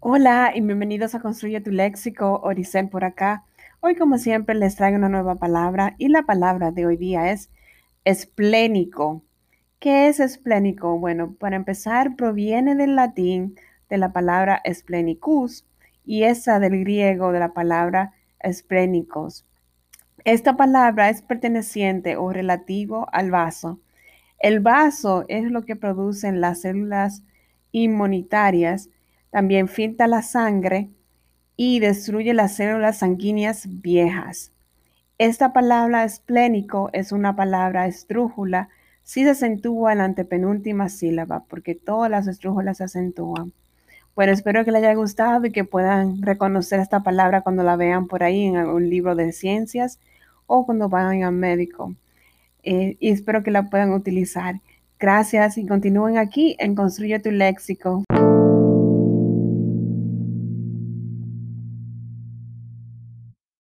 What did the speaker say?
Hola y bienvenidos a Construye tu Léxico, Oricel por acá. Hoy como siempre les traigo una nueva palabra y la palabra de hoy día es esplénico. ¿Qué es esplénico? Bueno, para empezar proviene del latín de la palabra esplenicus y esa del griego de la palabra esplénicos. Esta palabra es perteneciente o relativo al vaso. El vaso es lo que producen las células inmunitarias también filtra la sangre y destruye las células sanguíneas viejas. Esta palabra esplénico es una palabra estrújula si se acentúa en la antepenúltima sílaba, porque todas las estrújulas se acentúan. Bueno, espero que les haya gustado y que puedan reconocer esta palabra cuando la vean por ahí en algún libro de ciencias o cuando vayan al médico. Eh, y espero que la puedan utilizar. Gracias y continúen aquí en Construye tu Léxico.